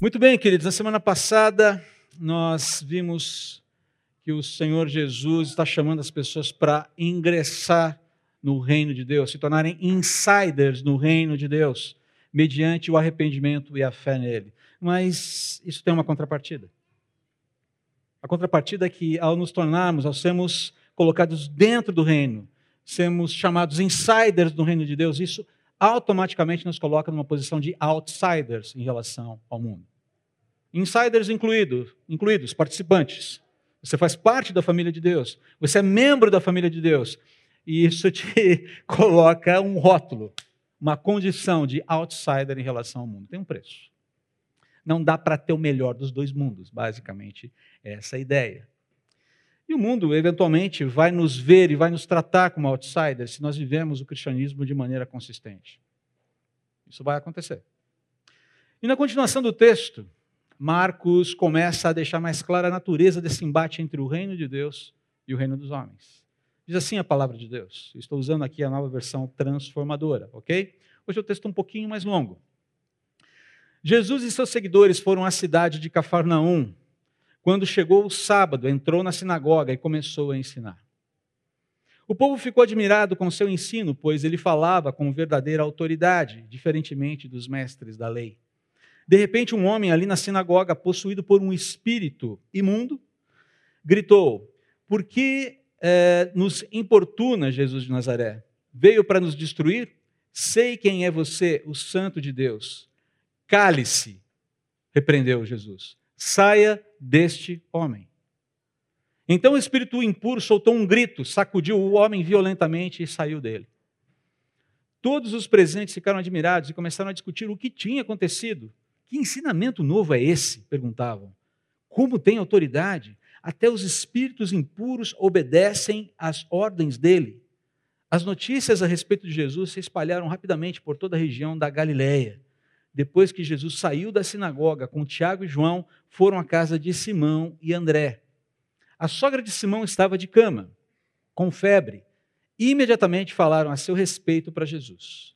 Muito bem, queridos. Na semana passada, nós vimos que o Senhor Jesus está chamando as pessoas para ingressar no reino de Deus, se tornarem insiders no reino de Deus, mediante o arrependimento e a fé nele. Mas isso tem uma contrapartida. A contrapartida é que, ao nos tornarmos, ao sermos colocados dentro do reino, sermos chamados insiders do reino de Deus, isso automaticamente nos coloca numa posição de outsiders em relação ao mundo. Insiders incluídos, incluídos, participantes. Você faz parte da família de Deus. Você é membro da família de Deus. E isso te coloca um rótulo, uma condição de outsider em relação ao mundo. Tem um preço. Não dá para ter o melhor dos dois mundos, basicamente, essa é a ideia. E o mundo, eventualmente, vai nos ver e vai nos tratar como outsiders se nós vivemos o cristianismo de maneira consistente. Isso vai acontecer. E na continuação do texto, Marcos começa a deixar mais clara a natureza desse embate entre o reino de Deus e o reino dos homens. Diz assim a palavra de Deus. Estou usando aqui a nova versão transformadora, ok? Hoje é o texto um pouquinho mais longo. Jesus e seus seguidores foram à cidade de Cafarnaum. Quando chegou o sábado, entrou na sinagoga e começou a ensinar. O povo ficou admirado com seu ensino, pois ele falava com verdadeira autoridade, diferentemente dos mestres da lei. De repente, um homem ali na sinagoga, possuído por um espírito imundo, gritou: Por que é, nos importuna Jesus de Nazaré? Veio para nos destruir? Sei quem é você, o Santo de Deus. Cale-se, repreendeu Jesus. Saia deste homem. Então o espírito impuro soltou um grito, sacudiu o homem violentamente e saiu dele. Todos os presentes ficaram admirados e começaram a discutir o que tinha acontecido. Que ensinamento novo é esse? perguntavam. Como tem autoridade? Até os espíritos impuros obedecem às ordens dele. As notícias a respeito de Jesus se espalharam rapidamente por toda a região da Galiléia. Depois que Jesus saiu da sinagoga com Tiago e João, foram à casa de Simão e André. A sogra de Simão estava de cama, com febre. E imediatamente falaram a seu respeito para Jesus.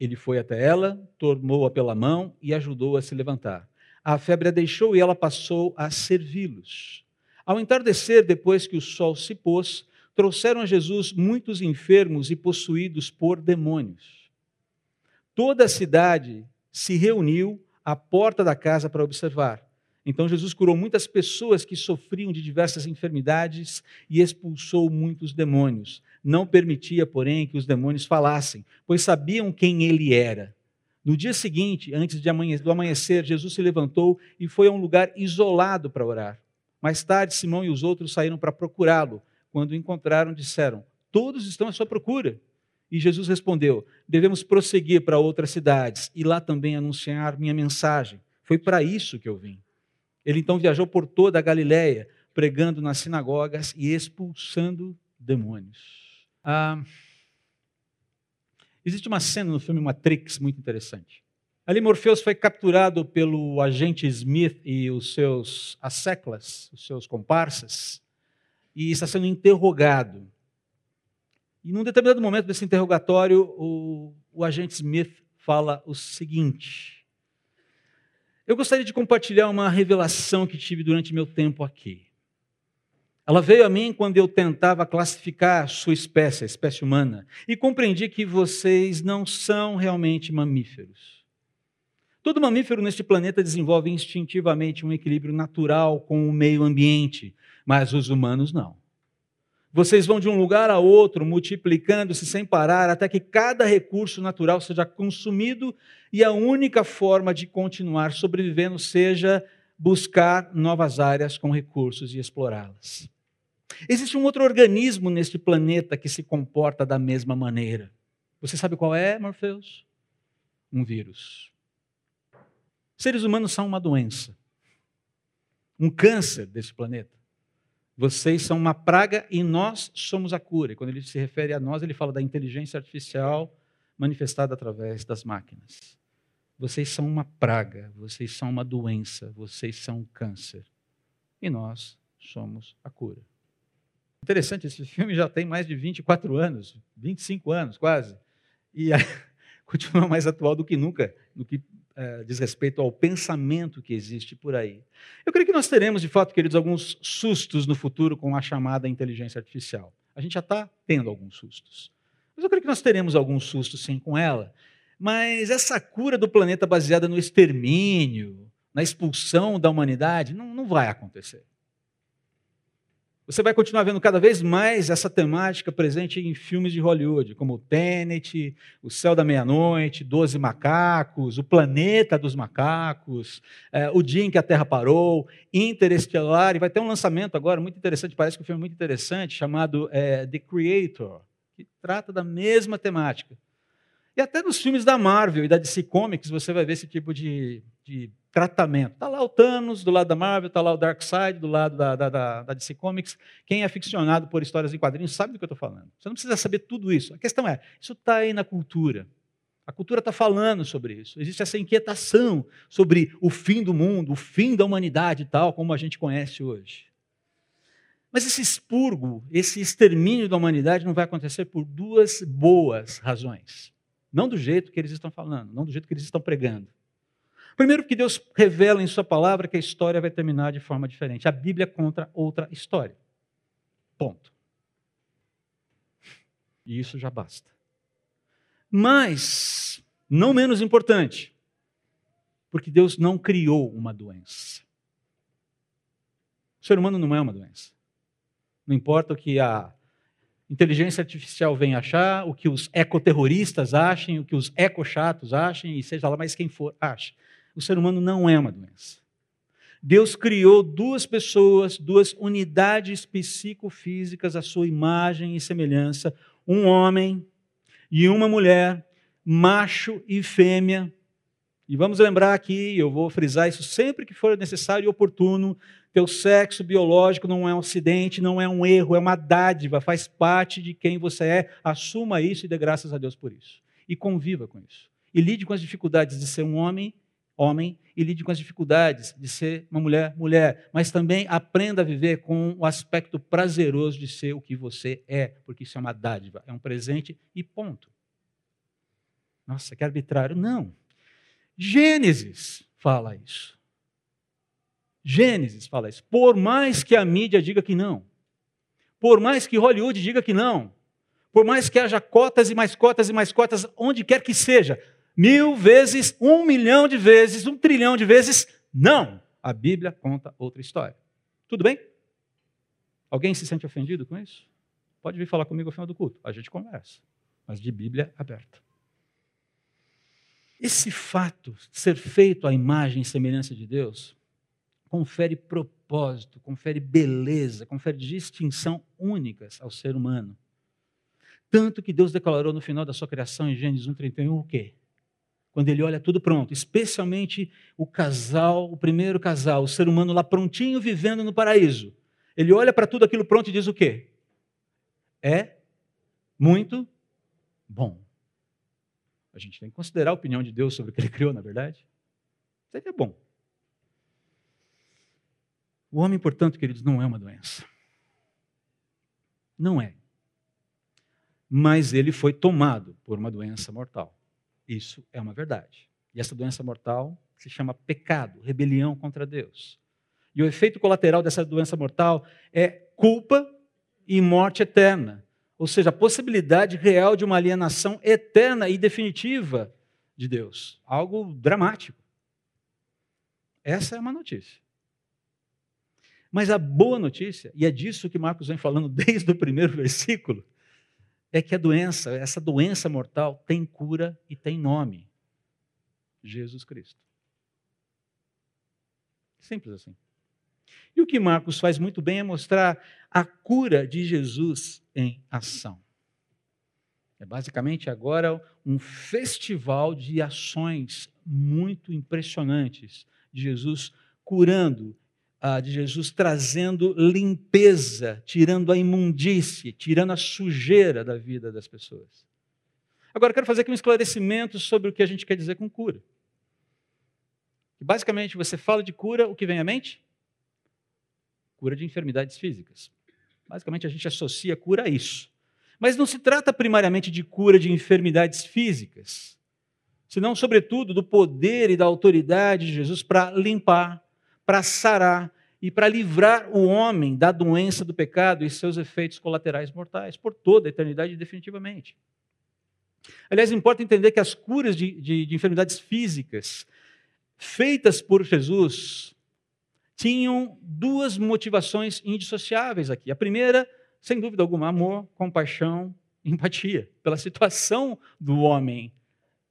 Ele foi até ela, tomou-a pela mão e ajudou a se levantar. A febre a deixou e ela passou a servi-los. Ao entardecer, depois que o sol se pôs, trouxeram a Jesus muitos enfermos e possuídos por demônios. Toda a cidade se reuniu à porta da casa para observar. Então Jesus curou muitas pessoas que sofriam de diversas enfermidades e expulsou muitos demônios. Não permitia, porém, que os demônios falassem, pois sabiam quem ele era. No dia seguinte, antes do amanhecer, Jesus se levantou e foi a um lugar isolado para orar. Mais tarde, Simão e os outros saíram para procurá-lo. Quando o encontraram, disseram: Todos estão à sua procura. E Jesus respondeu: Devemos prosseguir para outras cidades e lá também anunciar minha mensagem. Foi para isso que eu vim. Ele então viajou por toda a Galiléia, pregando nas sinagogas e expulsando demônios. Ah, existe uma cena no filme Matrix muito interessante. Ali Morpheus foi capturado pelo agente Smith e os seus asseclas, os seus comparsas, e está sendo interrogado. E num determinado momento desse interrogatório, o, o agente Smith fala o seguinte: Eu gostaria de compartilhar uma revelação que tive durante meu tempo aqui. Ela veio a mim quando eu tentava classificar a sua espécie, a espécie humana, e compreendi que vocês não são realmente mamíferos. Todo mamífero neste planeta desenvolve instintivamente um equilíbrio natural com o meio ambiente, mas os humanos não. Vocês vão de um lugar a outro, multiplicando-se sem parar, até que cada recurso natural seja consumido e a única forma de continuar sobrevivendo seja buscar novas áreas com recursos e explorá-las. Existe um outro organismo neste planeta que se comporta da mesma maneira. Você sabe qual é, Morpheus? Um vírus. Seres humanos são uma doença, um câncer desse planeta. Vocês são uma praga e nós somos a cura. E quando ele se refere a nós, ele fala da inteligência artificial manifestada através das máquinas. Vocês são uma praga, vocês são uma doença, vocês são um câncer. E nós somos a cura. Interessante, esse filme já tem mais de 24 anos, 25 anos quase, e continua mais atual do que nunca, do que é, diz respeito ao pensamento que existe por aí. Eu creio que nós teremos, de fato, queridos, alguns sustos no futuro com a chamada inteligência artificial. A gente já está tendo alguns sustos. Mas eu creio que nós teremos alguns sustos, sim, com ela. Mas essa cura do planeta baseada no extermínio, na expulsão da humanidade, não, não vai acontecer. Você vai continuar vendo cada vez mais essa temática presente em filmes de Hollywood, como Tenet, O Céu da Meia-Noite, Doze Macacos, O Planeta dos Macacos, é, O Dia em que a Terra Parou, Interestelar, e vai ter um lançamento agora muito interessante, parece que um filme muito interessante, chamado é, The Creator, que trata da mesma temática. E até nos filmes da Marvel e da DC Comics você vai ver esse tipo de, de tratamento. Está lá o Thanos do lado da Marvel, está lá o Darkseid do lado da, da, da, da, DC Comics. Quem é ficcionado por histórias em quadrinhos sabe do que eu estou falando. Você não precisa saber tudo isso. A questão é, isso está aí na cultura. A cultura está falando sobre isso. Existe essa inquietação sobre o fim do mundo, o fim da humanidade tal, como a gente conhece hoje. Mas esse expurgo, esse extermínio da humanidade não vai acontecer por duas boas razões. Não do jeito que eles estão falando, não do jeito que eles estão pregando. Primeiro, que Deus revela em Sua palavra que a história vai terminar de forma diferente. A Bíblia conta outra história. Ponto. E isso já basta. Mas, não menos importante, porque Deus não criou uma doença. O ser humano não é uma doença. Não importa o que a inteligência artificial venha achar, o que os ecoterroristas achem, o que os ecochatos achem, e seja lá mais quem for, ache. O ser humano não é uma doença. Deus criou duas pessoas, duas unidades psicofísicas à sua imagem e semelhança, um homem e uma mulher, macho e fêmea. E vamos lembrar aqui, eu vou frisar isso sempre que for necessário e oportuno, teu sexo biológico não é um acidente, não é um erro, é uma dádiva, faz parte de quem você é. Assuma isso e dê graças a Deus por isso. E conviva com isso. E lide com as dificuldades de ser um homem homem, e lide com as dificuldades de ser uma mulher, mulher, mas também aprenda a viver com o aspecto prazeroso de ser o que você é, porque isso é uma dádiva, é um presente e ponto. Nossa, que arbitrário. Não. Gênesis fala isso. Gênesis fala isso. Por mais que a mídia diga que não, por mais que Hollywood diga que não, por mais que haja cotas e mais cotas e mais cotas, onde quer que seja, mil vezes, um milhão de vezes, um trilhão de vezes, não. A Bíblia conta outra história. Tudo bem? Alguém se sente ofendido com isso? Pode vir falar comigo ao final do culto. A gente conversa. Mas de Bíblia aberta. Esse fato, ser feito à imagem e semelhança de Deus, confere propósito, confere beleza, confere distinção únicas ao ser humano. Tanto que Deus declarou no final da sua criação, em Gênesis 1,31, o quê? quando ele olha tudo pronto, especialmente o casal, o primeiro casal, o ser humano lá prontinho vivendo no paraíso. Ele olha para tudo aquilo pronto e diz o quê? É muito bom. A gente tem que considerar a opinião de Deus sobre o que ele criou, na verdade. Isso é bom. O homem, portanto, queridos, não é uma doença. Não é. Mas ele foi tomado por uma doença mortal. Isso é uma verdade. E essa doença mortal se chama pecado, rebelião contra Deus. E o efeito colateral dessa doença mortal é culpa e morte eterna. Ou seja, a possibilidade real de uma alienação eterna e definitiva de Deus. Algo dramático. Essa é uma notícia. Mas a boa notícia, e é disso que Marcos vem falando desde o primeiro versículo, é que a doença, essa doença mortal, tem cura e tem nome: Jesus Cristo. Simples assim. E o que Marcos faz muito bem é mostrar a cura de Jesus em ação. É basicamente agora um festival de ações muito impressionantes de Jesus curando ah, de Jesus trazendo limpeza, tirando a imundície, tirando a sujeira da vida das pessoas. Agora, quero fazer aqui um esclarecimento sobre o que a gente quer dizer com cura. Basicamente, você fala de cura, o que vem à mente? Cura de enfermidades físicas. Basicamente, a gente associa cura a isso. Mas não se trata primariamente de cura de enfermidades físicas. senão, sobretudo, do poder e da autoridade de Jesus para limpar, para sarar e para livrar o homem da doença do pecado e seus efeitos colaterais mortais por toda a eternidade, definitivamente. Aliás, importa entender que as curas de, de, de enfermidades físicas feitas por Jesus tinham duas motivações indissociáveis aqui. A primeira, sem dúvida alguma, amor, compaixão, empatia pela situação do homem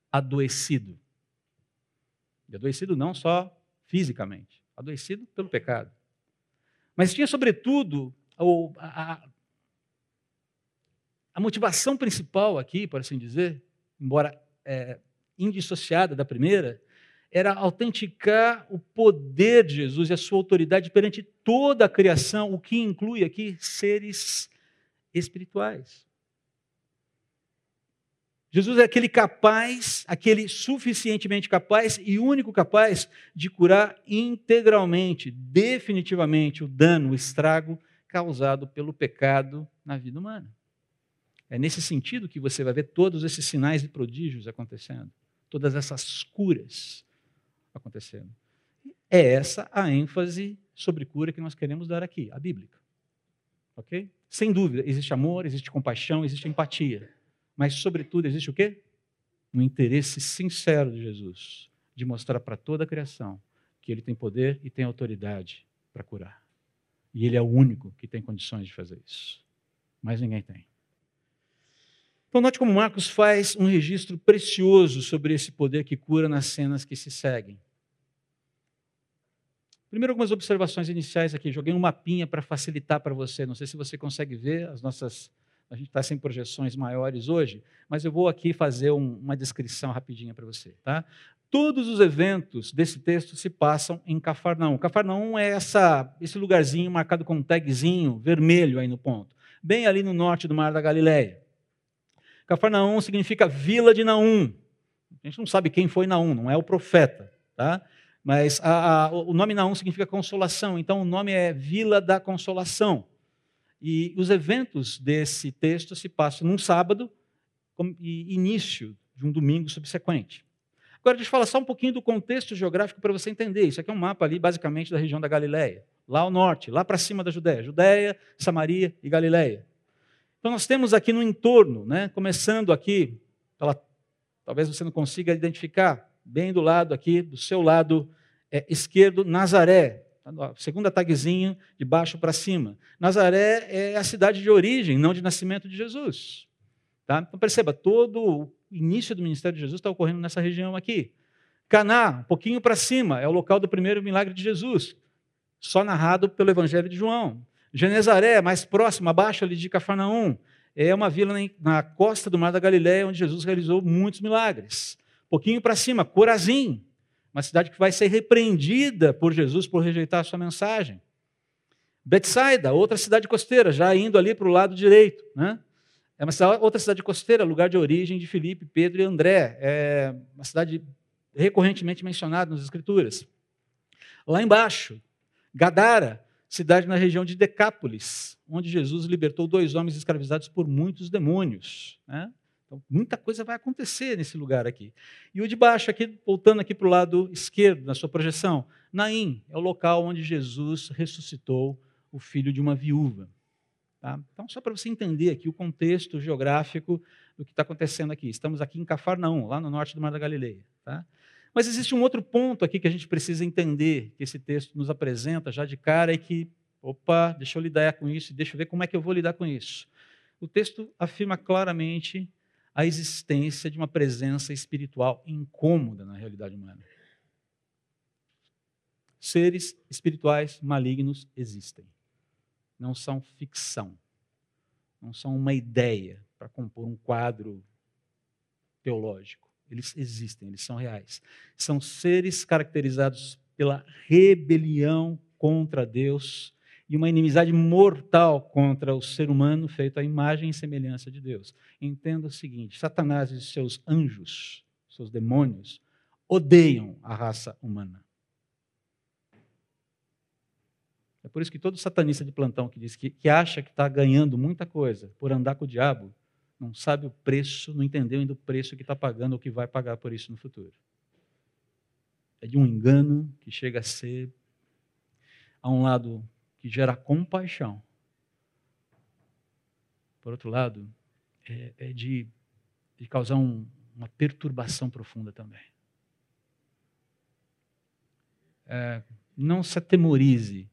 adoecido. E adoecido não só fisicamente, adoecido pelo pecado. Mas tinha, sobretudo, a, a, a motivação principal aqui, por assim dizer, embora é, indissociada da primeira, era autenticar o poder de Jesus e a sua autoridade perante toda a criação, o que inclui aqui seres espirituais. Jesus é aquele capaz, aquele suficientemente capaz e único capaz de curar integralmente, definitivamente, o dano, o estrago causado pelo pecado na vida humana. É nesse sentido que você vai ver todos esses sinais e prodígios acontecendo, todas essas curas acontecendo. É essa a ênfase sobre cura que nós queremos dar aqui, a bíblica. Ok? Sem dúvida, existe amor, existe compaixão, existe empatia. Mas, sobretudo, existe o quê? Um interesse sincero de Jesus de mostrar para toda a criação que ele tem poder e tem autoridade para curar. E ele é o único que tem condições de fazer isso. Mas ninguém tem. Então, note como Marcos faz um registro precioso sobre esse poder que cura nas cenas que se seguem. Primeiro, algumas observações iniciais aqui. Joguei um mapinha para facilitar para você. Não sei se você consegue ver as nossas a gente está sem projeções maiores hoje, mas eu vou aqui fazer um, uma descrição rapidinha para você. Tá? Todos os eventos desse texto se passam em Cafarnaum. Cafarnaum é essa, esse lugarzinho marcado com um tagzinho vermelho aí no ponto, bem ali no norte do Mar da Galileia. Cafarnaum significa vila de Naum. A gente não sabe quem foi Naum, não é o profeta, tá? Mas a, a, o nome Naum significa consolação, então o nome é Vila da Consolação. E os eventos desse texto se passam num sábado e início de um domingo subsequente. Agora, deixa eu falar só um pouquinho do contexto geográfico para você entender. Isso aqui é um mapa ali, basicamente, da região da Galileia. Lá ao norte, lá para cima da Judéia. Judéia, Samaria e Galileia. Então, nós temos aqui no entorno, né, começando aqui, ela, talvez você não consiga identificar, bem do lado aqui, do seu lado é, esquerdo, Nazaré, segunda tagzinho, de baixo para cima. Nazaré é a cidade de origem, não de nascimento de Jesus. Tá? Então perceba, todo o início do ministério de Jesus está ocorrendo nessa região aqui. Caná, um pouquinho para cima, é o local do primeiro milagre de Jesus, só narrado pelo Evangelho de João. Genezaré, mais próximo, abaixo ali de Cafarnaum, é uma vila na costa do Mar da Galiléia, onde Jesus realizou muitos milagres. Pouquinho para cima, Corazim, uma cidade que vai ser repreendida por Jesus por rejeitar a sua mensagem. Betsaida, outra cidade costeira, já indo ali para o lado direito. Né? É uma cidade, outra cidade costeira, lugar de origem de Filipe, Pedro e André. É uma cidade recorrentemente mencionada nas Escrituras. Lá embaixo, Gadara, cidade na região de Decápolis, onde Jesus libertou dois homens escravizados por muitos demônios. Né? Então, muita coisa vai acontecer nesse lugar aqui. E o de baixo, aqui, voltando aqui para o lado esquerdo, na sua projeção, Naim é o local onde Jesus ressuscitou o filho de uma viúva. Tá? Então, só para você entender aqui o contexto geográfico do que está acontecendo aqui. Estamos aqui em Cafarnaum, lá no norte do Mar da Galileia. Tá? Mas existe um outro ponto aqui que a gente precisa entender, que esse texto nos apresenta já de cara e que, opa, deixa eu lidar com isso, deixa eu ver como é que eu vou lidar com isso. O texto afirma claramente a existência de uma presença espiritual incômoda na realidade humana. Seres espirituais malignos existem. Não são ficção. Não são uma ideia para compor um quadro teológico. Eles existem, eles são reais. São seres caracterizados pela rebelião contra Deus e uma inimizade mortal contra o ser humano feito à imagem e semelhança de Deus. Entenda o seguinte: Satanás e seus anjos, seus demônios, odeiam a raça humana. É por isso que todo satanista de plantão que diz que, que acha que está ganhando muita coisa por andar com o diabo, não sabe o preço, não entendeu ainda o preço que está pagando ou que vai pagar por isso no futuro. É de um engano que chega a ser, a um lado, que gera compaixão. Por outro lado, é, é de, de causar um, uma perturbação profunda também. É, não se atemorize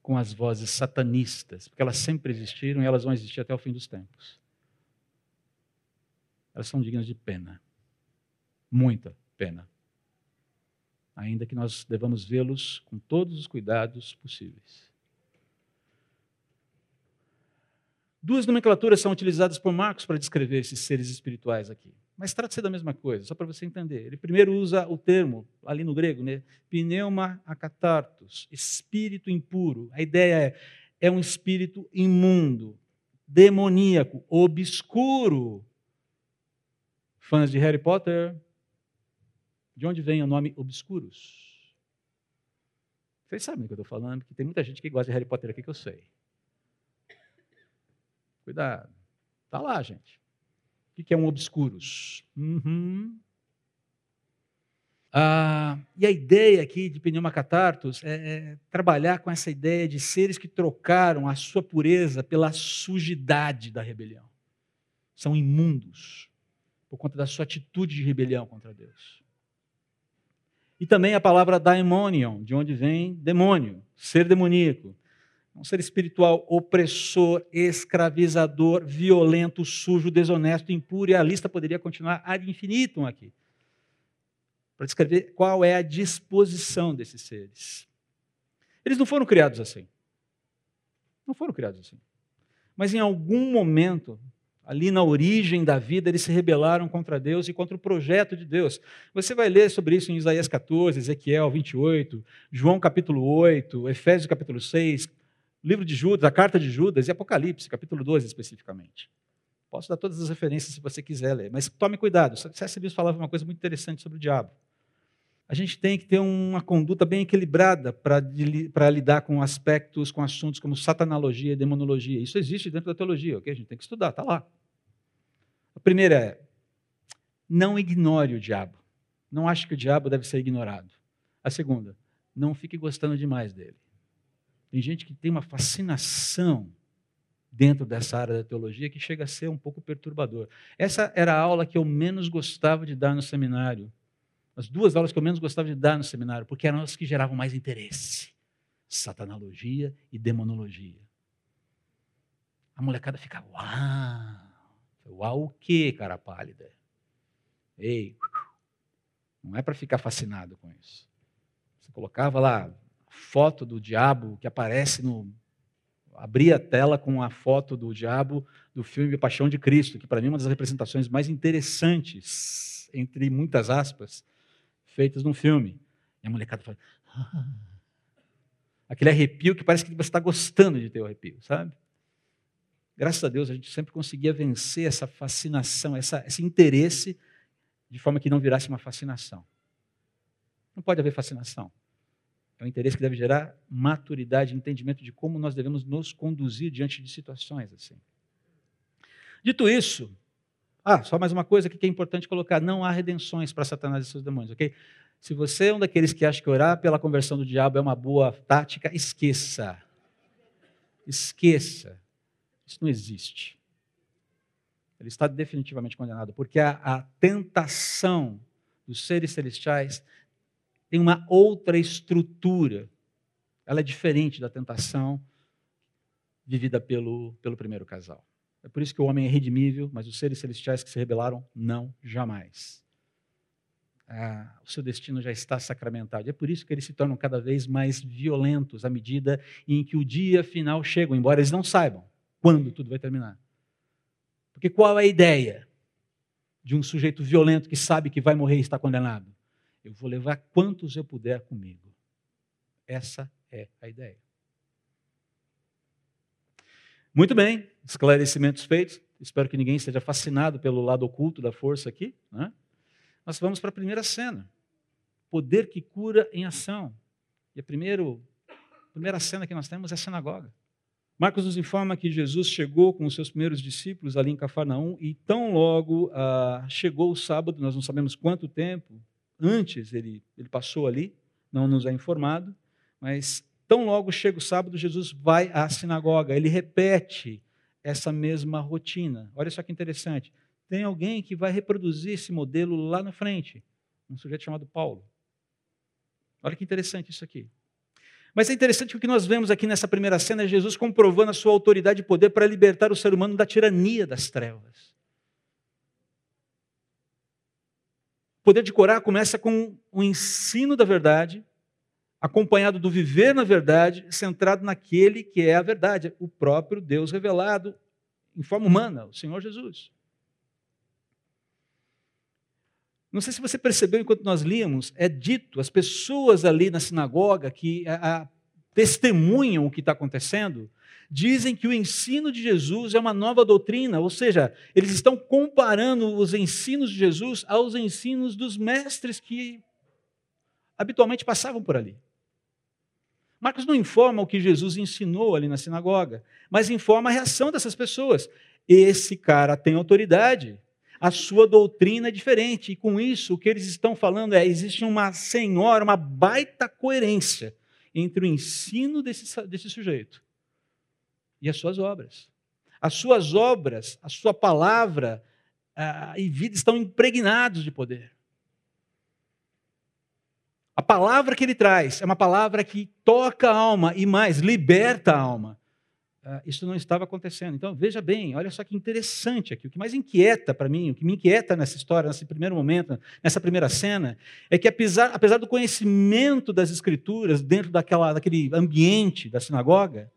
com as vozes satanistas, porque elas sempre existiram e elas vão existir até o fim dos tempos. Elas são dignas de pena. Muita pena. Ainda que nós devamos vê-los com todos os cuidados possíveis. Duas nomenclaturas são utilizadas por Marcos para descrever esses seres espirituais aqui. Mas trata-se da mesma coisa, só para você entender. Ele primeiro usa o termo, ali no grego, né? pneuma acatartos, espírito impuro. A ideia é, é um espírito imundo, demoníaco, obscuro. Fãs de Harry Potter, de onde vem o nome obscuros? Vocês sabem do que eu estou falando, porque tem muita gente que gosta de Harry Potter aqui que eu sei. Cuidado. Está lá, gente. O que é um obscuros? Uhum. Ah, e a ideia aqui de pneuma catartos é, é, trabalhar com essa ideia de seres que trocaram a sua pureza pela sujidade da rebelião. São imundos por conta da sua atitude de rebelião contra Deus. E também a palavra daimonion, de onde vem demônio, ser demoníaco um ser espiritual opressor, escravizador, violento, sujo, desonesto, impuro, e a lista poderia continuar ad infinitum aqui. Para descrever qual é a disposição desses seres. Eles não foram criados assim. Não foram criados assim. Mas em algum momento, ali na origem da vida, eles se rebelaram contra Deus e contra o projeto de Deus. Você vai ler sobre isso em Isaías 14, Ezequiel 28, João capítulo 8, Efésios capítulo 6, livro de Judas, a carta de Judas e Apocalipse, capítulo 12 especificamente. Posso dar todas as referências se você quiser ler, mas tome cuidado. C.S. Lewis falava uma coisa muito interessante sobre o diabo. A gente tem que ter uma conduta bem equilibrada para lidar com aspectos, com assuntos como satanologia e demonologia. Isso existe dentro da teologia, ok? A gente tem que estudar, está lá. A primeira é, não ignore o diabo. Não ache que o diabo deve ser ignorado. A segunda, não fique gostando demais dele. Tem gente que tem uma fascinação dentro dessa área da teologia que chega a ser um pouco perturbador. Essa era a aula que eu menos gostava de dar no seminário. As duas aulas que eu menos gostava de dar no seminário, porque eram as que geravam mais interesse: satanologia e demonologia. A molecada fica, uau! Uau, o quê, cara pálida? Ei, não é para ficar fascinado com isso. Você colocava lá foto do diabo que aparece no. Abri a tela com a foto do diabo do filme Paixão de Cristo, que para mim é uma das representações mais interessantes, entre muitas aspas, feitas num filme. E a molecada fala. Ah. Aquele arrepio que parece que você está gostando de ter o arrepio, sabe? Graças a Deus a gente sempre conseguia vencer essa fascinação, essa, esse interesse, de forma que não virasse uma fascinação. Não pode haver fascinação. É um interesse que deve gerar maturidade, entendimento de como nós devemos nos conduzir diante de situações assim. Dito isso, ah, só mais uma coisa que é importante colocar: não há redenções para Satanás e seus demônios, ok? Se você é um daqueles que acha que orar pela conversão do diabo é uma boa tática, esqueça. Esqueça. Isso não existe. Ele está definitivamente condenado, porque a, a tentação dos seres celestiais tem uma outra estrutura. Ela é diferente da tentação vivida pelo, pelo primeiro casal. É por isso que o homem é redimível, mas os seres celestiais que se rebelaram, não, jamais. Ah, o seu destino já está sacramentado. É por isso que eles se tornam cada vez mais violentos à medida em que o dia final chega, embora eles não saibam quando tudo vai terminar. Porque qual é a ideia de um sujeito violento que sabe que vai morrer e está condenado? Eu vou levar quantos eu puder comigo. Essa é a ideia. Muito bem, esclarecimentos feitos. Espero que ninguém esteja fascinado pelo lado oculto da força aqui. Né? Nós vamos para a primeira cena. Poder que cura em ação. E a, primeiro, a primeira cena que nós temos é a sinagoga. Marcos nos informa que Jesus chegou com os seus primeiros discípulos ali em Cafarnaum e tão logo ah, chegou o sábado, nós não sabemos quanto tempo antes ele, ele passou ali, não nos é informado, mas tão logo chega o sábado, Jesus vai à sinagoga, ele repete essa mesma rotina. Olha só que interessante. Tem alguém que vai reproduzir esse modelo lá na frente, um sujeito chamado Paulo. Olha que interessante isso aqui. Mas é interessante que o que nós vemos aqui nessa primeira cena é Jesus comprovando a sua autoridade e poder para libertar o ser humano da tirania das trevas. Poder de Corá começa com o ensino da verdade, acompanhado do viver na verdade, centrado naquele que é a verdade, o próprio Deus revelado em forma humana, o Senhor Jesus. Não sei se você percebeu enquanto nós líamos, é dito, as pessoas ali na sinagoga que a, testemunham o que está acontecendo, dizem que o ensino de Jesus é uma nova doutrina, ou seja, eles estão comparando os ensinos de Jesus aos ensinos dos mestres que habitualmente passavam por ali. Marcos não informa o que Jesus ensinou ali na sinagoga, mas informa a reação dessas pessoas. Esse cara tem autoridade a sua doutrina é diferente. E com isso, o que eles estão falando é: existe uma senhora, uma baita coerência entre o ensino desse, desse sujeito e as suas obras. As suas obras, a sua palavra e vida estão impregnados de poder. A palavra que ele traz é uma palavra que toca a alma e mais, liberta a alma. Ah, isso não estava acontecendo. Então, veja bem, olha só que interessante aqui. O que mais inquieta para mim, o que me inquieta nessa história, nesse primeiro momento, nessa primeira cena, é que apesar, apesar do conhecimento das Escrituras dentro daquela, daquele ambiente da sinagoga,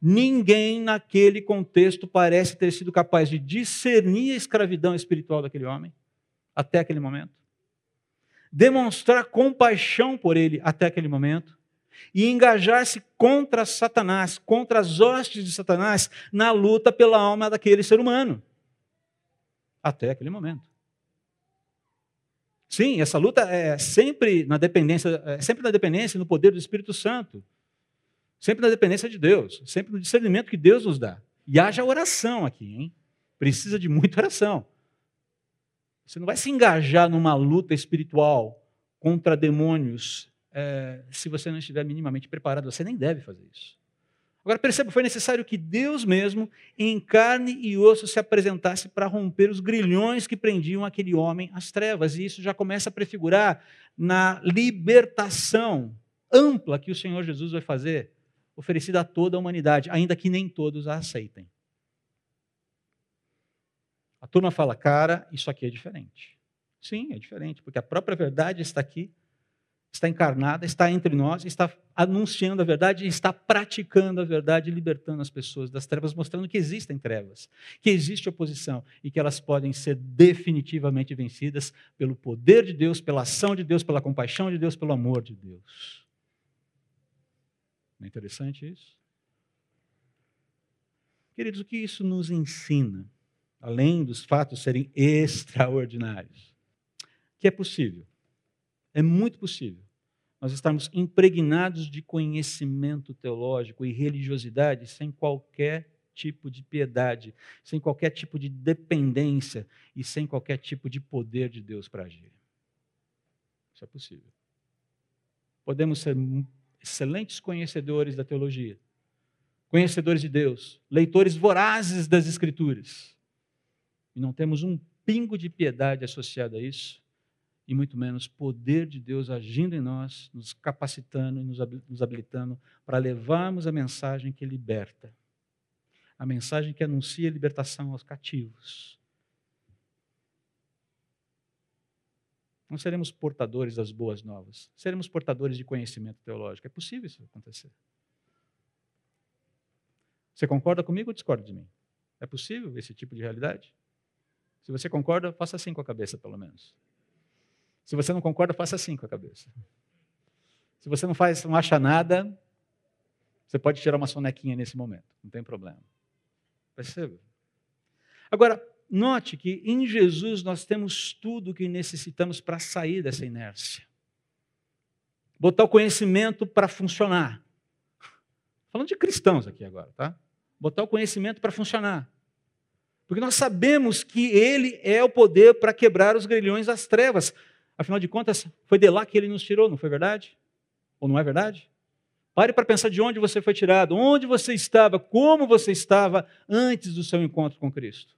ninguém naquele contexto parece ter sido capaz de discernir a escravidão espiritual daquele homem até aquele momento, demonstrar compaixão por ele até aquele momento e engajar-se contra Satanás, contra as hostes de Satanás, na luta pela alma daquele ser humano. Até aquele momento. Sim, essa luta é sempre na dependência, é sempre na dependência no poder do Espírito Santo. Sempre na dependência de Deus, sempre no discernimento que Deus nos dá. E haja oração aqui, hein? Precisa de muita oração. Você não vai se engajar numa luta espiritual contra demônios é, se você não estiver minimamente preparado, você nem deve fazer isso. Agora perceba, foi necessário que Deus mesmo, em carne e osso, se apresentasse para romper os grilhões que prendiam aquele homem às trevas. E isso já começa a prefigurar na libertação ampla que o Senhor Jesus vai fazer, oferecida a toda a humanidade, ainda que nem todos a aceitem. A turma fala, cara, isso aqui é diferente. Sim, é diferente, porque a própria verdade está aqui está encarnada, está entre nós, está anunciando a verdade, está praticando a verdade, libertando as pessoas das trevas, mostrando que existem trevas, que existe oposição e que elas podem ser definitivamente vencidas pelo poder de Deus, pela ação de Deus, pela compaixão de Deus, pelo amor de Deus. Não é interessante isso? Queridos, o que isso nos ensina, além dos fatos serem extraordinários? Que é possível, é muito possível nós estarmos impregnados de conhecimento teológico e religiosidade sem qualquer tipo de piedade, sem qualquer tipo de dependência e sem qualquer tipo de poder de Deus para agir. Isso é possível. Podemos ser excelentes conhecedores da teologia, conhecedores de Deus, leitores vorazes das Escrituras, e não temos um pingo de piedade associado a isso, e muito menos poder de Deus agindo em nós, nos capacitando e nos habilitando para levarmos a mensagem que liberta, a mensagem que anuncia a libertação aos cativos. Não seremos portadores das boas novas, seremos portadores de conhecimento teológico. É possível isso acontecer. Você concorda comigo ou discorda de mim? É possível esse tipo de realidade? Se você concorda, faça assim com a cabeça, pelo menos. Se você não concorda, faça assim com a cabeça. Se você não faz, não acha nada, você pode tirar uma sonequinha nesse momento, não tem problema. Perceba? Agora, note que em Jesus nós temos tudo o que necessitamos para sair dessa inércia. Botar o conhecimento para funcionar. Falando de cristãos aqui agora, tá? botar o conhecimento para funcionar. Porque nós sabemos que ele é o poder para quebrar os grilhões das trevas. Afinal de contas, foi de lá que ele nos tirou, não foi verdade? Ou não é verdade? Pare para pensar de onde você foi tirado, onde você estava, como você estava antes do seu encontro com Cristo.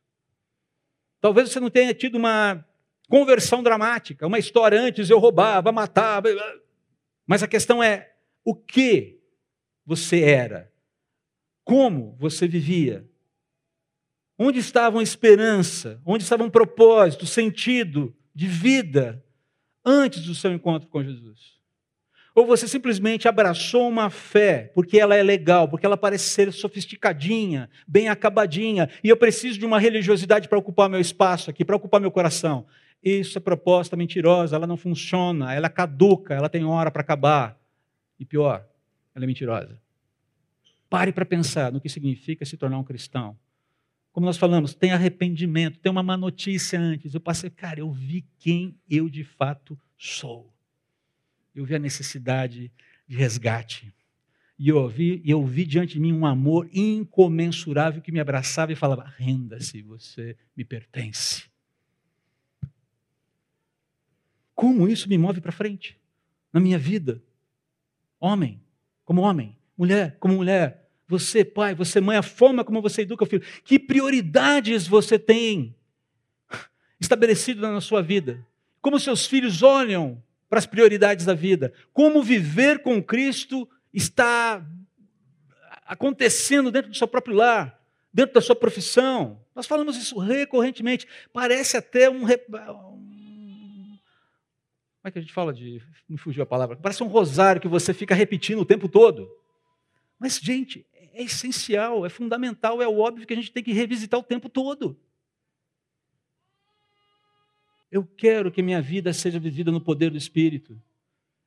Talvez você não tenha tido uma conversão dramática, uma história antes eu roubava, matava, mas a questão é o que você era, como você vivia, onde estava a esperança, onde estava um propósito, sentido de vida antes do seu encontro com Jesus. Ou você simplesmente abraçou uma fé porque ela é legal, porque ela parece ser sofisticadinha, bem acabadinha, e eu preciso de uma religiosidade para ocupar meu espaço aqui, para ocupar meu coração. Isso é proposta mentirosa, ela não funciona, ela caduca, ela tem hora para acabar. E pior, ela é mentirosa. Pare para pensar no que significa se tornar um cristão. Como nós falamos, tem arrependimento, tem uma má notícia antes. Eu passei, cara, eu vi quem eu de fato sou eu vi a necessidade de resgate. E eu vi, eu vi diante de mim um amor incomensurável que me abraçava e falava: renda-se, você me pertence. Como isso me move para frente na minha vida? Homem, como homem, mulher, como mulher, você, pai, você, mãe, a forma como você educa o filho, que prioridades você tem estabelecido na sua vida? Como seus filhos olham para as prioridades da vida. Como viver com Cristo está acontecendo dentro do seu próprio lar, dentro da sua profissão. Nós falamos isso recorrentemente. Parece até um. Como é que a gente fala de. Me fugiu a palavra. Parece um rosário que você fica repetindo o tempo todo. Mas, gente, é essencial, é fundamental, é óbvio que a gente tem que revisitar o tempo todo. Eu quero que minha vida seja vivida no poder do Espírito.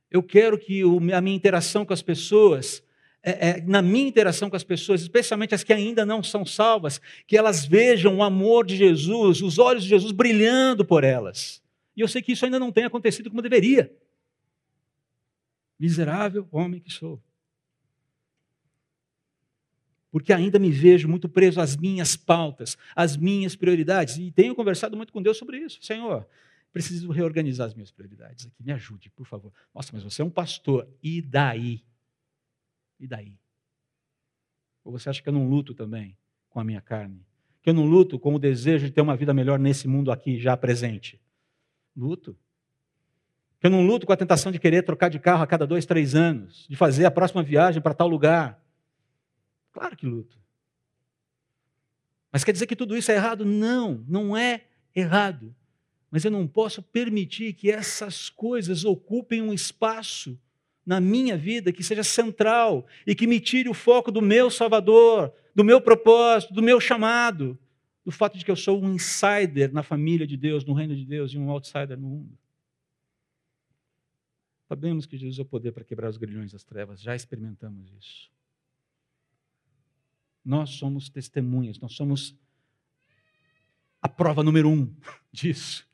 Eu quero que a minha interação com as pessoas, é, é, na minha interação com as pessoas, especialmente as que ainda não são salvas, que elas vejam o amor de Jesus, os olhos de Jesus brilhando por elas. E eu sei que isso ainda não tem acontecido como deveria. Miserável homem que sou. Porque ainda me vejo muito preso às minhas pautas, às minhas prioridades. E tenho conversado muito com Deus sobre isso. Senhor, preciso reorganizar as minhas prioridades aqui. Me ajude, por favor. Nossa, mas você é um pastor. E daí? E daí? Ou você acha que eu não luto também com a minha carne? Que eu não luto com o desejo de ter uma vida melhor nesse mundo aqui, já presente? Luto. Que eu não luto com a tentação de querer trocar de carro a cada dois, três anos, de fazer a próxima viagem para tal lugar. Claro que luto. Mas quer dizer que tudo isso é errado? Não, não é errado. Mas eu não posso permitir que essas coisas ocupem um espaço na minha vida que seja central e que me tire o foco do meu Salvador, do meu propósito, do meu chamado, do fato de que eu sou um insider na família de Deus, no reino de Deus e um outsider no mundo. Sabemos que Jesus é o poder para quebrar os grilhões das trevas, já experimentamos isso. Nós somos testemunhas, nós somos a prova número um disso.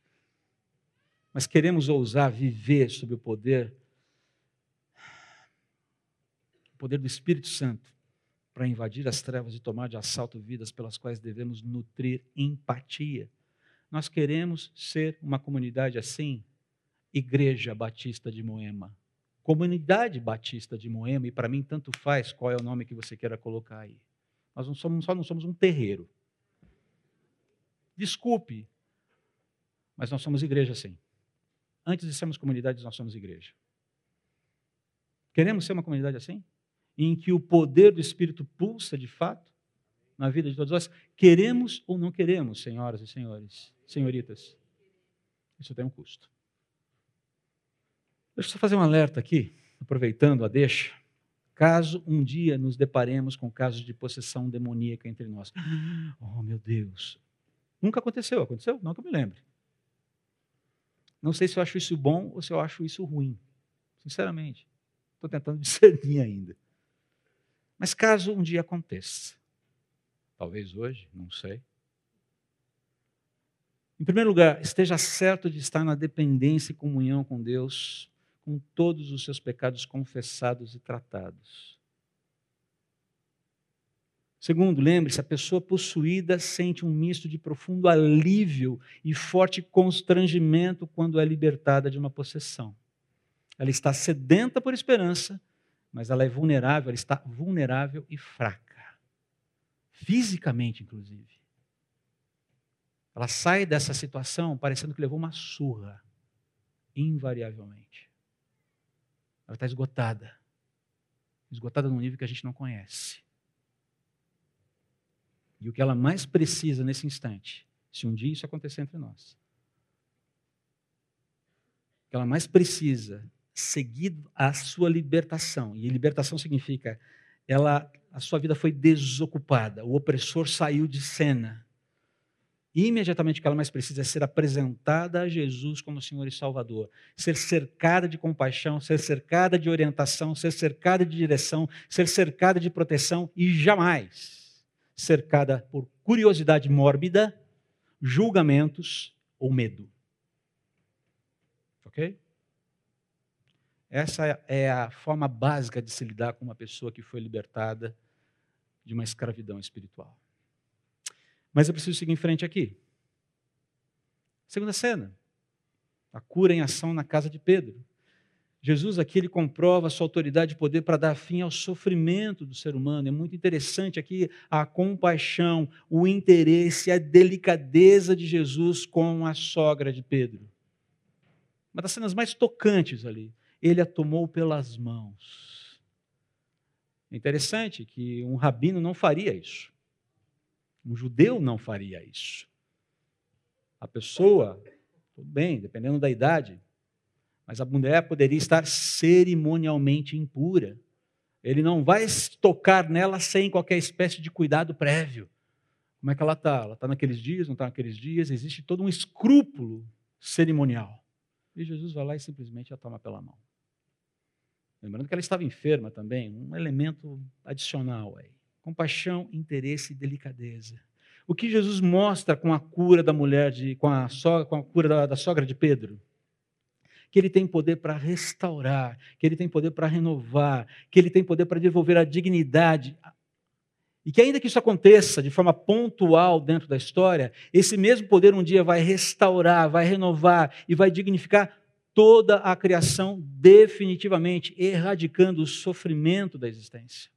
Mas queremos ousar viver sob o poder, o poder do Espírito Santo, para invadir as trevas e tomar de assalto vidas pelas quais devemos nutrir empatia. Nós queremos ser uma comunidade assim, Igreja Batista de Moema. Comunidade Batista de Moema, e para mim tanto faz qual é o nome que você queira colocar aí. Nós não somos, só não somos um terreiro. Desculpe, mas nós somos igreja sim. Antes de sermos comunidade, nós somos igreja. Queremos ser uma comunidade assim? Em que o poder do Espírito pulsa de fato na vida de todos nós? Queremos ou não queremos, senhoras e senhores, senhoritas? Isso tem um custo. Deixa eu só fazer um alerta aqui, aproveitando a deixa. Caso um dia nos deparemos com casos de possessão demoníaca entre nós. Oh, meu Deus. Nunca aconteceu, aconteceu? Não que eu me lembre. Não sei se eu acho isso bom ou se eu acho isso ruim. Sinceramente. Estou tentando discernir ainda. Mas caso um dia aconteça, talvez hoje, não sei. Em primeiro lugar, esteja certo de estar na dependência e comunhão com Deus com todos os seus pecados confessados e tratados. Segundo, lembre-se, a pessoa possuída sente um misto de profundo alívio e forte constrangimento quando é libertada de uma possessão. Ela está sedenta por esperança, mas ela é vulnerável, ela está vulnerável e fraca. Fisicamente, inclusive. Ela sai dessa situação parecendo que levou uma surra, invariavelmente. Ela está esgotada. Esgotada num nível que a gente não conhece. E o que ela mais precisa nesse instante, se um dia isso acontecer entre nós, o que ela mais precisa, seguido a sua libertação, e libertação significa ela, a sua vida foi desocupada, o opressor saiu de cena. Imediatamente o que ela mais precisa é ser apresentada a Jesus como Senhor e Salvador, ser cercada de compaixão, ser cercada de orientação, ser cercada de direção, ser cercada de proteção e jamais cercada por curiosidade mórbida, julgamentos ou medo. Ok? Essa é a forma básica de se lidar com uma pessoa que foi libertada de uma escravidão espiritual. Mas eu preciso seguir em frente aqui. Segunda cena. A cura em ação na casa de Pedro. Jesus aqui ele comprova a sua autoridade e poder para dar fim ao sofrimento do ser humano. É muito interessante aqui a compaixão, o interesse, a delicadeza de Jesus com a sogra de Pedro. Uma das cenas mais tocantes ali. Ele a tomou pelas mãos. É interessante que um rabino não faria isso. Um judeu não faria isso. A pessoa, tudo bem, dependendo da idade, mas a mulher poderia estar cerimonialmente impura. Ele não vai tocar nela sem qualquer espécie de cuidado prévio. Como é que ela está? Ela está naqueles dias, não está naqueles dias? Existe todo um escrúpulo cerimonial. E Jesus vai lá e simplesmente a toma pela mão. Lembrando que ela estava enferma também, um elemento adicional aí. Compaixão, interesse e delicadeza. O que Jesus mostra com a cura da mulher, de, com, a sogra, com a cura da, da sogra de Pedro? que Ele tem poder para restaurar, que Ele tem poder para renovar, que Ele tem poder para devolver a dignidade. E que, ainda que isso aconteça de forma pontual dentro da história, esse mesmo poder um dia vai restaurar, vai renovar e vai dignificar toda a criação definitivamente, erradicando o sofrimento da existência.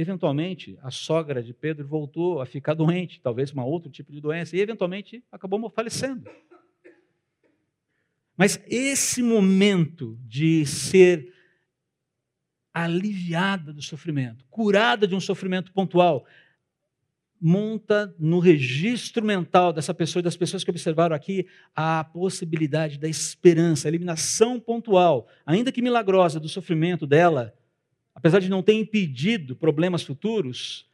Eventualmente, a sogra de Pedro voltou a ficar doente, talvez uma outro tipo de doença, e eventualmente acabou falecendo. Mas esse momento de ser aliviada do sofrimento, curada de um sofrimento pontual, monta no registro mental dessa pessoa e das pessoas que observaram aqui a possibilidade da esperança, a eliminação pontual, ainda que milagrosa, do sofrimento dela, apesar de não ter impedido problemas futuros,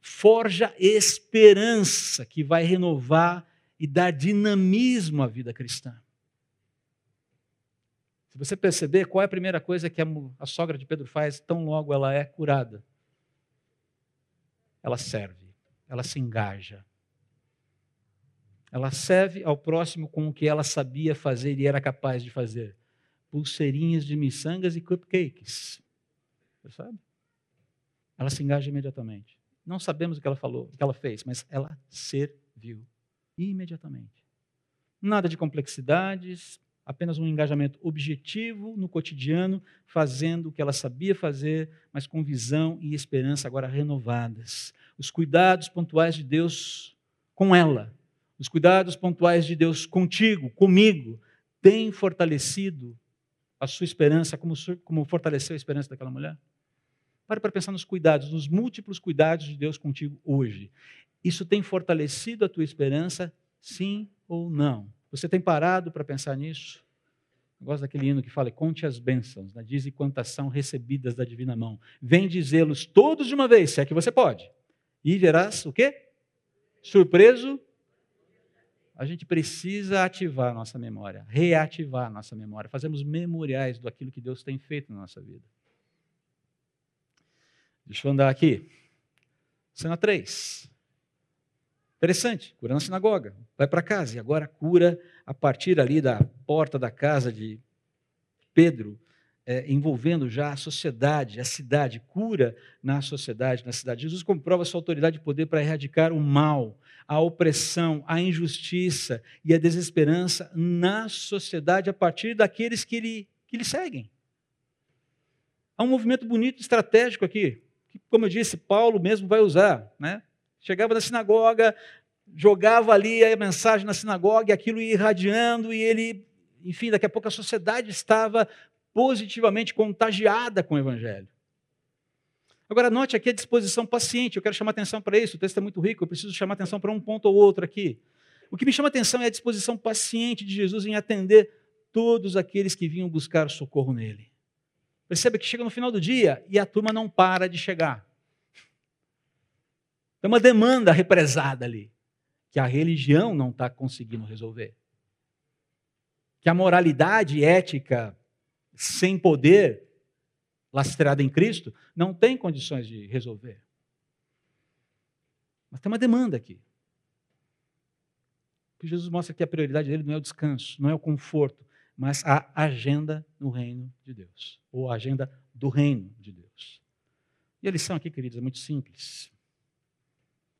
forja esperança que vai renovar e dar dinamismo à vida cristã. Se você perceber, qual é a primeira coisa que a, sogra de Pedro faz tão logo ela é curada? Ela serve, ela se engaja. Ela serve ao próximo com o que ela sabia fazer e era capaz de fazer. Pulseirinhas de miçangas e cupcakes. Percebe? Ela se engaja imediatamente. Não sabemos o que ela falou, o que ela fez, mas ela serviu imediatamente. Nada de complexidades, apenas um engajamento objetivo no cotidiano, fazendo o que ela sabia fazer, mas com visão e esperança agora renovadas. Os cuidados pontuais de Deus com ela, os cuidados pontuais de Deus contigo, comigo, têm fortalecido a sua esperança, como, como fortaleceu a esperança daquela mulher? Pare para pensar nos cuidados, nos múltiplos cuidados de Deus contigo hoje. Isso tem fortalecido a tua esperança, sim ou não? Você tem parado para pensar nisso? Eu gosto daquele hino que fala: conte as bênçãos, né? e quantas são recebidas da divina mão. Vem dizê-los todos de uma vez, se é que você pode. E verás o quê? Surpreso. A gente precisa ativar a nossa memória, reativar a nossa memória, fazermos memoriais do aquilo que Deus tem feito na nossa vida. Deixa eu andar aqui. Cena 3. Interessante, cura na sinagoga, vai para casa e agora cura a partir ali da porta da casa de Pedro, é, envolvendo já a sociedade, a cidade, cura na sociedade, na cidade. Jesus comprova sua autoridade e poder para erradicar o mal, a opressão, a injustiça e a desesperança na sociedade a partir daqueles que lhe, que lhe seguem. Há um movimento bonito, estratégico aqui, que, como eu disse, Paulo mesmo vai usar. Né? Chegava na sinagoga, jogava ali a mensagem na sinagoga, e aquilo ia irradiando, e ele, enfim, daqui a pouco a sociedade estava positivamente contagiada com o Evangelho. Agora, note aqui a disposição paciente, eu quero chamar atenção para isso, o texto é muito rico, eu preciso chamar atenção para um ponto ou outro aqui. O que me chama atenção é a disposição paciente de Jesus em atender todos aqueles que vinham buscar socorro nele. Perceba que chega no final do dia e a turma não para de chegar. Tem uma demanda represada ali, que a religião não está conseguindo resolver. Que a moralidade ética sem poder, lastrada em Cristo, não tem condições de resolver. Mas tem uma demanda aqui. Que Jesus mostra que a prioridade dele não é o descanso, não é o conforto, mas a agenda no reino de Deus, ou a agenda do reino de Deus. E a lição aqui, queridos, é muito simples.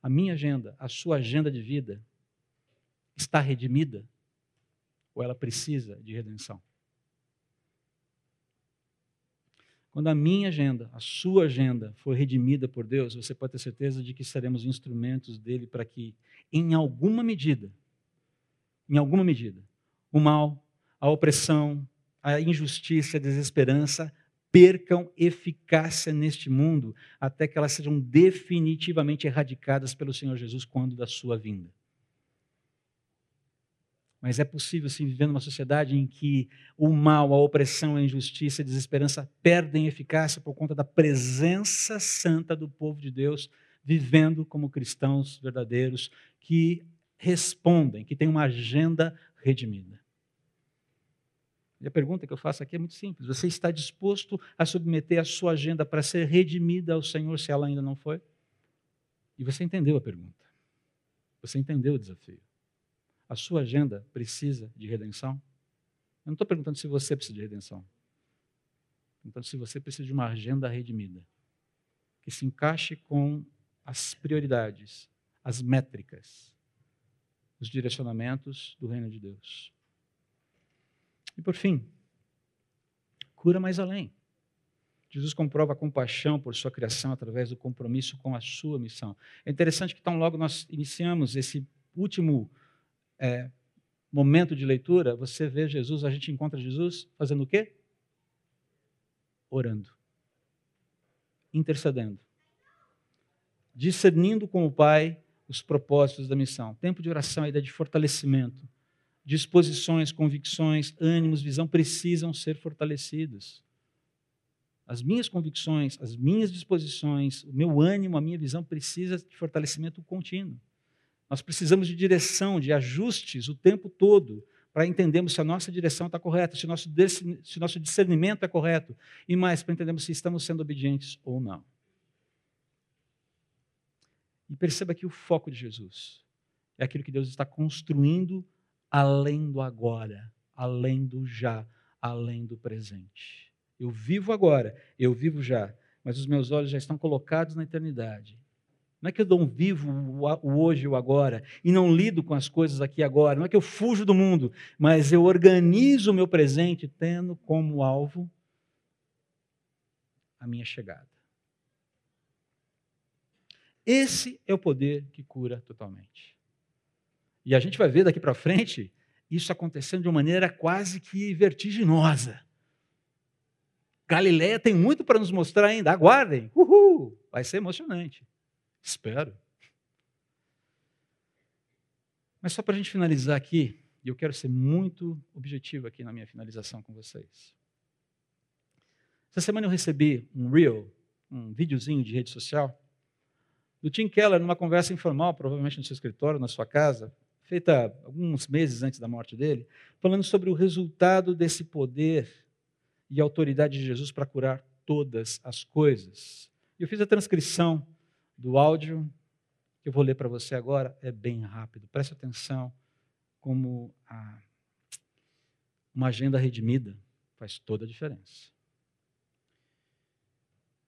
A minha agenda, a sua agenda de vida, está redimida ou ela precisa de redenção? Quando a minha agenda, a sua agenda for redimida por Deus, você pode ter certeza de que seremos instrumentos dele para que, em alguma medida, em alguma medida, o mal, a opressão, a injustiça, a desesperança percam eficácia neste mundo até que elas sejam definitivamente erradicadas pelo Senhor Jesus quando da sua vinda. Mas é possível sim viver numa sociedade em que o mal, a opressão, a injustiça, a desesperança perdem eficácia por conta da presença santa do povo de Deus vivendo como cristãos verdadeiros que respondem, que têm uma agenda redimida. E a pergunta que eu faço aqui é muito simples: você está disposto a submeter a sua agenda para ser redimida ao Senhor se ela ainda não foi? E você entendeu a pergunta. Você entendeu o desafio. A sua agenda precisa de redenção? Eu não estou perguntando se você precisa de redenção. Perguntando se você precisa de uma agenda redimida, que se encaixe com as prioridades, as métricas, os direcionamentos do reino de Deus. E por fim, cura mais além. Jesus comprova a compaixão por sua criação através do compromisso com a sua missão. É interessante que tão logo nós iniciamos esse último é, momento de leitura, você vê Jesus, a gente encontra Jesus fazendo o quê? Orando, intercedendo, discernindo com o Pai os propósitos da missão. Tempo de oração, a ideia de fortalecimento. Disposições, convicções, ânimos, visão precisam ser fortalecidos. As minhas convicções, as minhas disposições, o meu ânimo, a minha visão precisa de fortalecimento contínuo. Nós precisamos de direção, de ajustes o tempo todo para entendermos se a nossa direção está correta, se nosso, se nosso discernimento é correto e mais para entendermos se estamos sendo obedientes ou não. E perceba que o foco de Jesus é aquilo que Deus está construindo além do agora, além do já, além do presente. Eu vivo agora, eu vivo já, mas os meus olhos já estão colocados na eternidade. Não é que eu não vivo o hoje e o agora e não lido com as coisas aqui agora. Não é que eu fujo do mundo, mas eu organizo o meu presente tendo como alvo a minha chegada. Esse é o poder que cura totalmente. E a gente vai ver daqui para frente isso acontecendo de uma maneira quase que vertiginosa. Galileia tem muito para nos mostrar ainda. Aguardem. Uhul! Vai ser emocionante. Espero. Mas só para a gente finalizar aqui, e eu quero ser muito objetivo aqui na minha finalização com vocês. Essa semana eu recebi um reel, um videozinho de rede social, do Tim Keller, numa conversa informal, provavelmente no seu escritório, na sua casa, feita alguns meses antes da morte dele, falando sobre o resultado desse poder e autoridade de Jesus para curar todas as coisas. Eu fiz a transcrição do áudio que eu vou ler para você agora é bem rápido. Preste atenção como a, uma agenda redimida faz toda a diferença.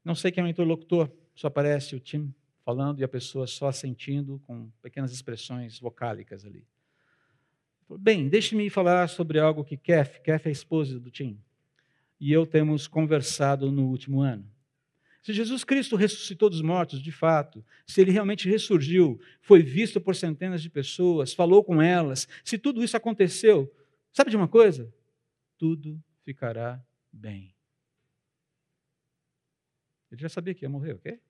Não sei quem é o interlocutor, só aparece o Tim falando e a pessoa só sentindo com pequenas expressões vocálicas ali. Bem, deixe-me falar sobre algo que Kef, Kef é a esposa do Tim, e eu temos conversado no último ano. Se Jesus Cristo ressuscitou dos mortos, de fato, se ele realmente ressurgiu, foi visto por centenas de pessoas, falou com elas, se tudo isso aconteceu, sabe de uma coisa? Tudo ficará bem. Ele já sabia que ia morrer, ok?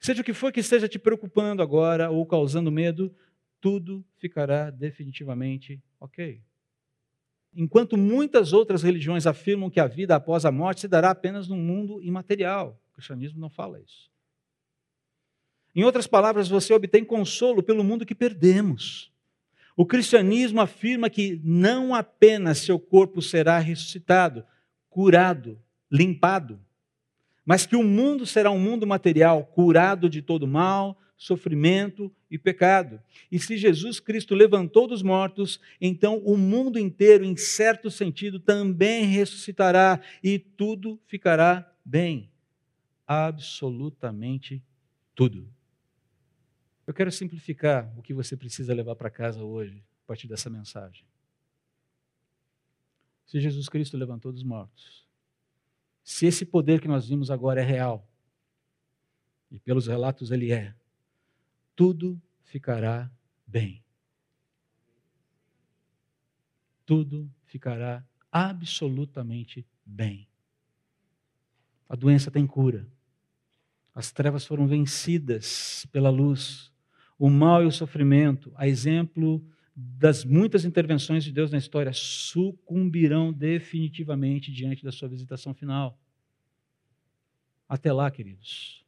Seja o que for que esteja te preocupando agora ou causando medo, tudo ficará definitivamente ok. Enquanto muitas outras religiões afirmam que a vida após a morte se dará apenas no mundo imaterial, o cristianismo não fala isso. Em outras palavras, você obtém consolo pelo mundo que perdemos. O cristianismo afirma que não apenas seu corpo será ressuscitado, curado, limpado, mas que o mundo será um mundo material curado de todo mal, sofrimento e pecado. E se Jesus Cristo levantou dos mortos, então o mundo inteiro, em certo sentido, também ressuscitará e tudo ficará bem. Absolutamente tudo. Eu quero simplificar o que você precisa levar para casa hoje, a partir dessa mensagem. Se Jesus Cristo levantou dos mortos, se esse poder que nós vimos agora é real, e pelos relatos ele é, tudo ficará bem. Tudo ficará absolutamente bem. A doença tem cura. As trevas foram vencidas pela luz. O mal e o sofrimento, a exemplo das muitas intervenções de Deus na história, sucumbirão definitivamente diante da sua visitação final. Até lá, queridos,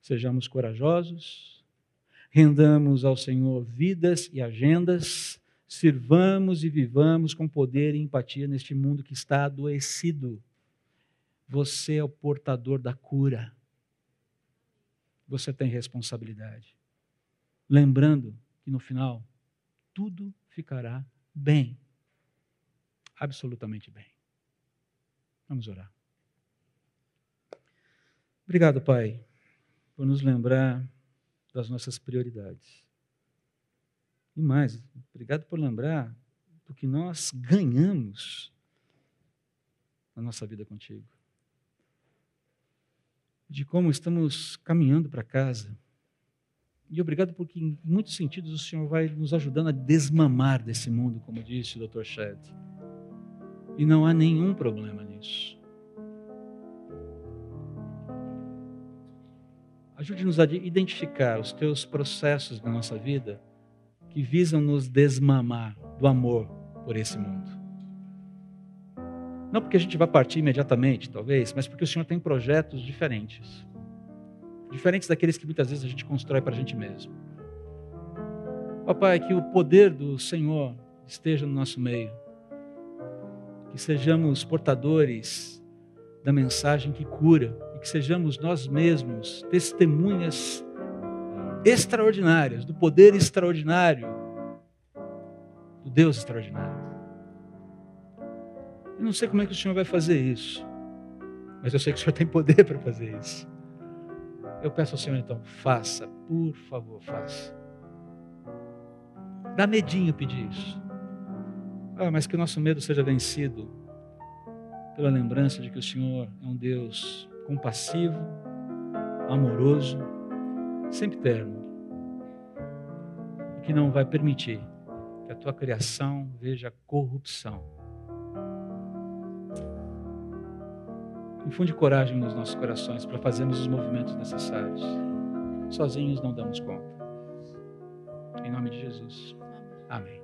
sejamos corajosos, rendamos ao Senhor vidas e agendas, sirvamos e vivamos com poder e empatia neste mundo que está adoecido. Você é o portador da cura. Você tem responsabilidade. Lembrando que no final, tudo ficará bem. Absolutamente bem. Vamos orar. Obrigado, Pai, por nos lembrar das nossas prioridades. E mais, obrigado por lembrar do que nós ganhamos na nossa vida contigo. De como estamos caminhando para casa. E obrigado porque, em muitos sentidos, o Senhor vai nos ajudando a desmamar desse mundo, como disse o Dr. Shedd. E não há nenhum problema nisso. Ajude-nos a identificar os teus processos na nossa vida que visam nos desmamar do amor por esse mundo. Não porque a gente vai partir imediatamente, talvez, mas porque o Senhor tem projetos diferentes. Diferentes daqueles que muitas vezes a gente constrói para a gente mesmo. Papai, que o poder do Senhor esteja no nosso meio. Que sejamos portadores da mensagem que cura, que sejamos nós mesmos testemunhas extraordinárias, do poder extraordinário, do Deus extraordinário. Eu não sei como é que o Senhor vai fazer isso, mas eu sei que o Senhor tem poder para fazer isso. Eu peço ao Senhor então, faça, por favor, faça. Dá medinho pedir isso. Ah, mas que o nosso medo seja vencido pela lembrança de que o Senhor é um Deus compassivo, amoroso, sempre terno, e que não vai permitir que a tua criação veja corrupção. Infunde coragem nos nossos corações para fazermos os movimentos necessários. Sozinhos não damos conta. Em nome de Jesus. Amém.